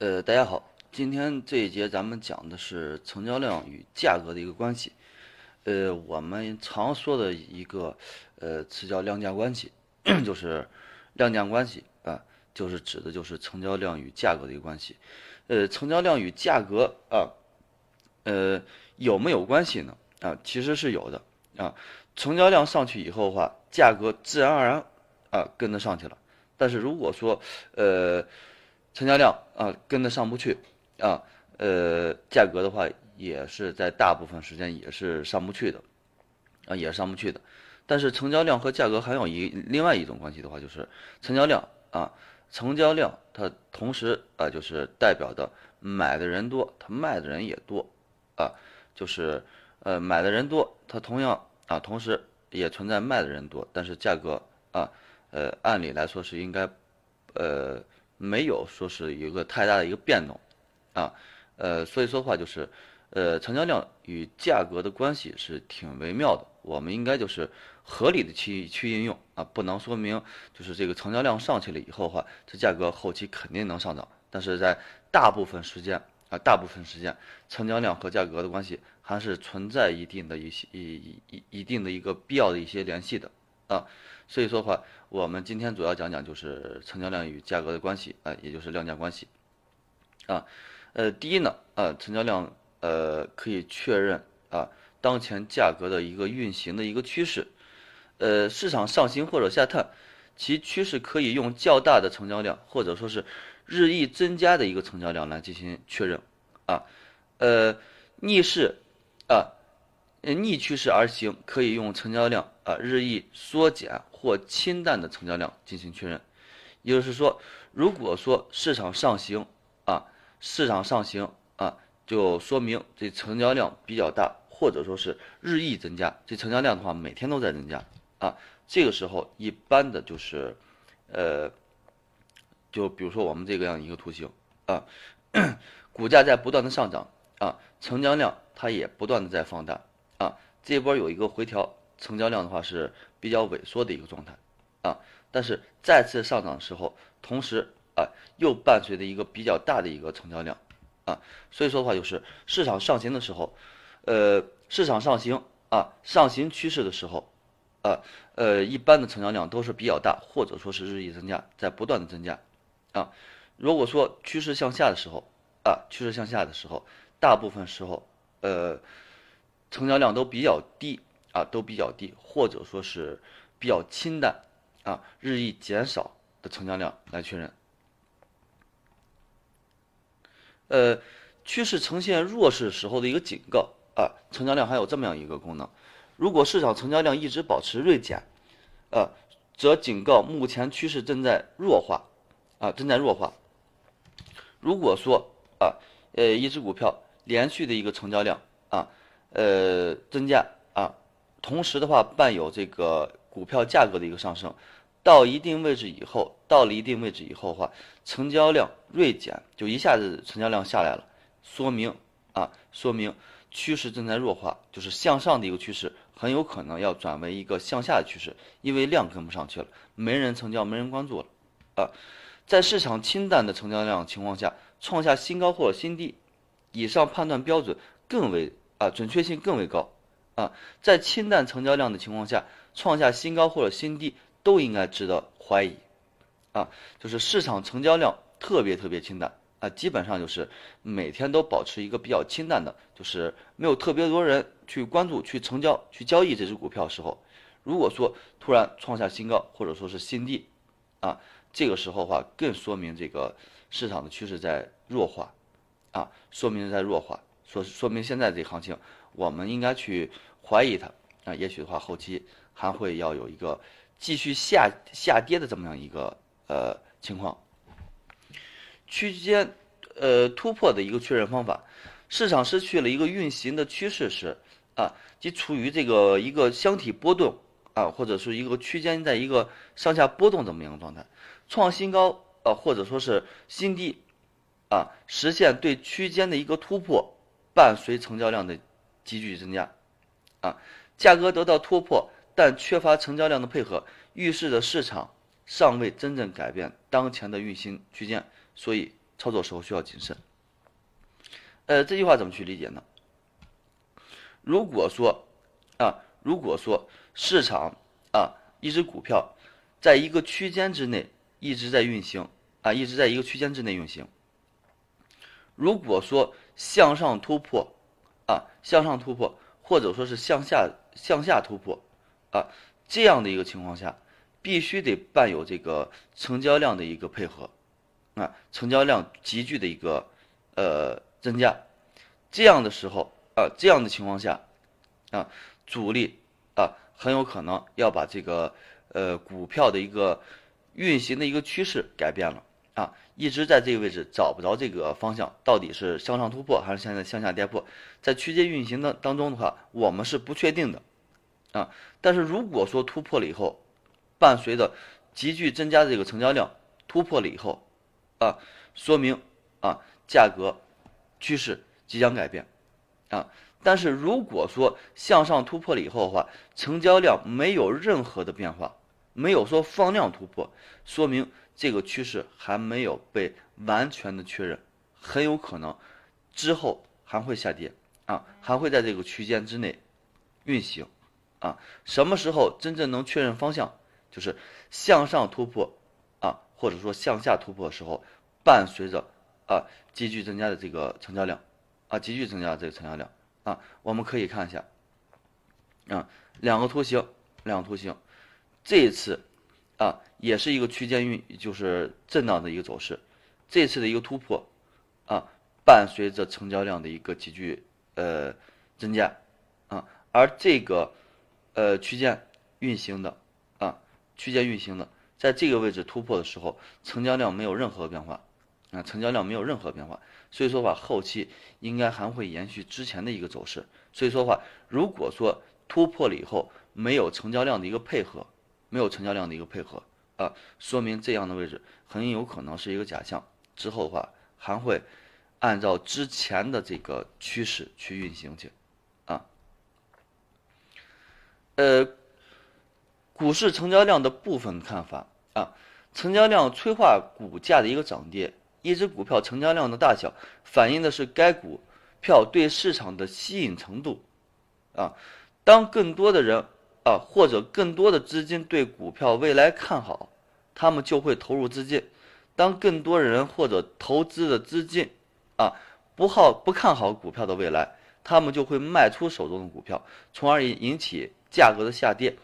呃，大家好，今天这一节咱们讲的是成交量与价格的一个关系。呃，我们常说的一个呃词叫量价关系，就是量价关系啊，就是指的就是成交量与价格的一个关系。呃，成交量与价格啊，呃，有没有关系呢？啊，其实是有的啊。成交量上去以后的话，价格自然而然啊跟得上去了。但是如果说呃成交量啊跟得上不去啊，呃价格的话也是在大部分时间也是上不去的啊，也上不去的。但是成交量和价格还有一另外一种关系的话，就是成交量啊，成交量它同时啊就是代表的买的人多，它卖的人也多啊，就是呃买的人多，它同样。啊，同时也存在卖的人多，但是价格啊，呃，按理来说是应该，呃，没有说是一个太大的一个变动，啊，呃，所以说的话就是，呃，成交量与价格的关系是挺微妙的，我们应该就是合理的去去应用啊，不能说明就是这个成交量上去了以后的话，这价格后期肯定能上涨，但是在大部分时间。啊，大部分时间，成交量和价格的关系还是存在一定的一些一一一定的一个必要的一些联系的啊，所以说的话，我们今天主要讲讲就是成交量与价格的关系啊，也就是量价关系啊，呃，第一呢，啊，成交量呃可以确认啊当前价格的一个运行的一个趋势，呃，市场上行或者下探，其趋势可以用较大的成交量或者说是。日益增加的一个成交量来进行确认，啊，呃，逆势，啊，逆趋势而行，可以用成交量啊日益缩减或清淡的成交量进行确认。也就是说，如果说市场上行，啊，市场上行，啊，就说明这成交量比较大，或者说是日益增加。这成交量的话，每天都在增加，啊，这个时候一般的就是，呃。就比如说我们这个样一个图形啊，股价在不断的上涨啊，成交量它也不断的在放大啊，这波有一个回调，成交量的话是比较萎缩的一个状态啊，但是再次上涨的时候，同时啊又伴随着一个比较大的一个成交量啊，所以说的话就是市场上行的时候，呃市场上行啊上行趋势的时候啊呃一般的成交量都是比较大，或者说是日益增加，在不断的增加。啊，如果说趋势向下的时候，啊，趋势向下的时候，大部分时候，呃，成交量都比较低，啊，都比较低，或者说是比较清淡，啊，日益减少的成交量来确认。呃，趋势呈现弱势时候的一个警告，啊，成交量还有这么样一个功能，如果市场成交量一直保持锐减，啊，则警告目前趋势正在弱化。啊，正在弱化。如果说啊，呃，一只股票连续的一个成交量啊，呃，增加啊，同时的话伴有这个股票价格的一个上升，到一定位置以后，到了一定位置以后的话，成交量锐减，就一下子成交量下来了，说明啊，说明趋势正在弱化，就是向上的一个趋势，很有可能要转为一个向下的趋势，因为量跟不上去了，没人成交，没人关注了，啊。在市场清淡的成交量情况下，创下新高或者新低，以上判断标准更为啊准确性更为高啊。在清淡成交量的情况下，创下新高或者新低都应该值得怀疑啊。就是市场成交量特别特别清淡啊，基本上就是每天都保持一个比较清淡的，就是没有特别多人去关注、去成交、去交易这只股票的时候，如果说突然创下新高或者说是新低啊。这个时候的话，更说明这个市场的趋势在弱化，啊，说明在弱化，说说明现在这行情，我们应该去怀疑它，啊，也许的话后期还会要有一个继续下下跌的这么样一个呃情况。区间呃突破的一个确认方法，市场失去了一个运行的趋势时，啊，即处于这个一个箱体波动啊，或者是一个区间在一个上下波动这么样状态。创新高啊，或者说是新低，啊，实现对区间的一个突破，伴随成交量的急剧增加，啊，价格得到突破，但缺乏成交量的配合，预示着市场尚未真正改变当前的运行区间，所以操作时候需要谨慎。呃，这句话怎么去理解呢？如果说啊，如果说市场啊，一只股票在一个区间之内一直在运行啊，一直在一个区间之内运行。如果说向上突破啊，向上突破，或者说是向下向下突破啊，这样的一个情况下，必须得伴有这个成交量的一个配合啊，成交量急剧的一个呃增加，这样的时候啊，这样的情况下啊，主力啊很有可能要把这个呃股票的一个运行的一个趋势改变了。啊，一直在这个位置找不着这个方向，到底是向上突破还是现在向下跌破？在区间运行的当中的话，我们是不确定的，啊，但是如果说突破了以后，伴随着急剧增加的这个成交量突破了以后，啊，说明啊价格趋势即将改变，啊，但是如果说向上突破了以后的话，成交量没有任何的变化，没有说放量突破，说明。这个趋势还没有被完全的确认，很有可能之后还会下跌啊，还会在这个区间之内运行啊。什么时候真正能确认方向？就是向上突破啊，或者说向下突破的时候，伴随着啊急剧增加的这个成交量啊，急剧增加的这个成交量啊，我们可以看一下啊，两个图形，两个图形，这一次。啊，也是一个区间运，就是震荡的一个走势。这次的一个突破，啊，伴随着成交量的一个急剧呃增加，啊，而这个呃区间运行的啊，区间运行的，在这个位置突破的时候，成交量没有任何变化，啊，成交量没有任何变化，所以说话后期应该还会延续之前的一个走势。所以说话，如果说突破了以后没有成交量的一个配合。没有成交量的一个配合啊，说明这样的位置很有可能是一个假象。之后的话还会按照之前的这个趋势去运行去啊。呃，股市成交量的部分看法啊，成交量催化股价的一个涨跌。一只股票成交量的大小，反映的是该股票对市场的吸引程度啊。当更多的人。啊，或者更多的资金对股票未来看好，他们就会投入资金；当更多人或者投资的资金啊不好不看好股票的未来，他们就会卖出手中的股票，从而引引起价格的下跌。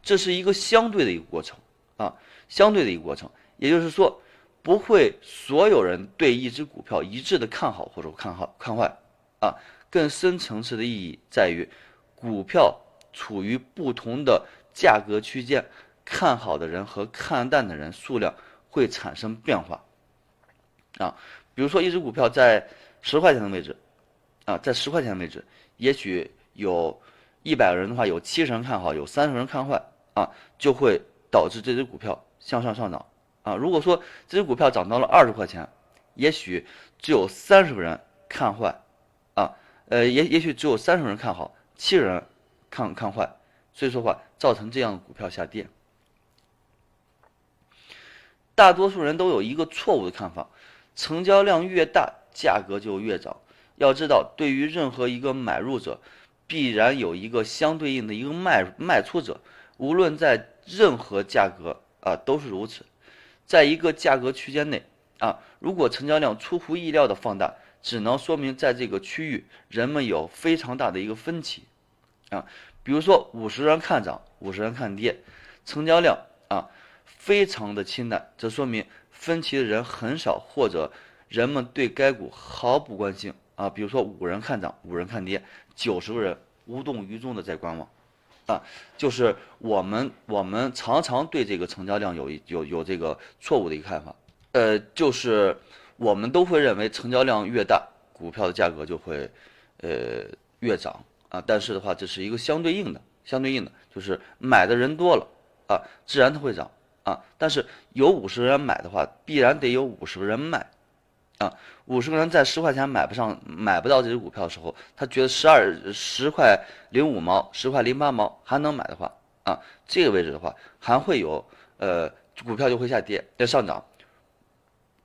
这是一个相对的一个过程啊，相对的一个过程。也就是说，不会所有人对一只股票一致的看好或者看好看坏啊。更深层次的意义在于股票。处于不同的价格区间，看好的人和看淡的人数量会产生变化，啊，比如说一只股票在十块钱的位置，啊，在十块钱的位置，也许有一百个人的话，有七十人看好，有三十人看坏，啊，就会导致这只股票向上上涨，啊，如果说这只股票涨到了二十块钱，也许只有三十个人看坏，啊，呃，也也许只有三十人看好，七十人。看看坏，所以说话造成这样的股票下跌。大多数人都有一个错误的看法：成交量越大，价格就越涨。要知道，对于任何一个买入者，必然有一个相对应的一个卖卖出者。无论在任何价格啊，都是如此。在一个价格区间内啊，如果成交量出乎意料的放大，只能说明在这个区域人们有非常大的一个分歧。啊，比如说五十人看涨，五十人看跌，成交量啊非常的清淡，这说明分歧的人很少，或者人们对该股毫不关心啊。比如说五人看涨，五人看跌，九十个人无动于衷的在观望，啊，就是我们我们常常对这个成交量有一有有这个错误的一个看法，呃，就是我们都会认为成交量越大，股票的价格就会呃越涨。啊，但是的话，这是一个相对应的，相对应的就是买的人多了啊，自然它会涨啊。但是有五十个人买的话，必然得有五十个人卖啊。五十个人在十块钱买不上、买不到这只股票的时候，他觉得十二十块零五毛、十块零八毛还能买的话啊，这个位置的话还会有呃股票就会下跌要上涨。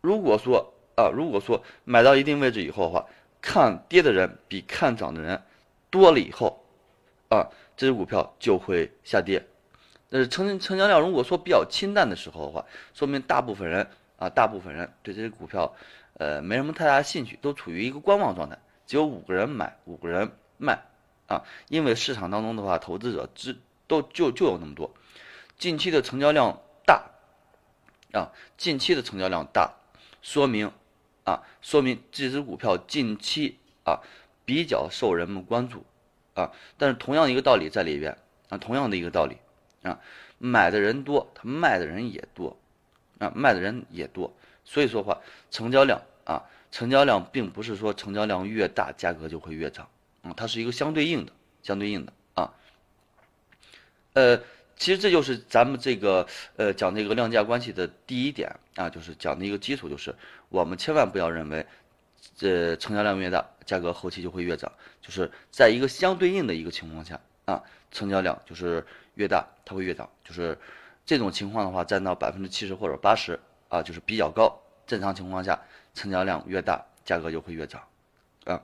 如果说啊，如果说买到一定位置以后的话，看跌的人比看涨的人多了以后，啊，这只股票就会下跌。呃成成交量如果说比较清淡的时候的话，说明大部分人啊，大部分人对这只股票，呃，没什么太大兴趣，都处于一个观望状态。只有五个人买，五个人卖，啊，因为市场当中的话，投资者只都就就有那么多。近期的成交量大，啊，近期的成交量大，说明。啊，说明这只股票近期啊比较受人们关注啊，但是同样一个道理在里边啊，同样的一个道理啊，买的人多，他卖的人也多啊，卖的人也多，所以说话成交量啊，成交量并不是说成交量越大价格就会越涨啊，它是一个相对应的，相对应的啊，呃。其实这就是咱们这个呃讲这个量价关系的第一点啊，就是讲的一个基础，就是我们千万不要认为，这成交量越大，价格后期就会越涨，就是在一个相对应的一个情况下啊，成交量就是越大，它会越涨，就是这种情况的话，占到百分之七十或者八十啊，就是比较高。正常情况下，成交量越大，价格就会越涨，啊。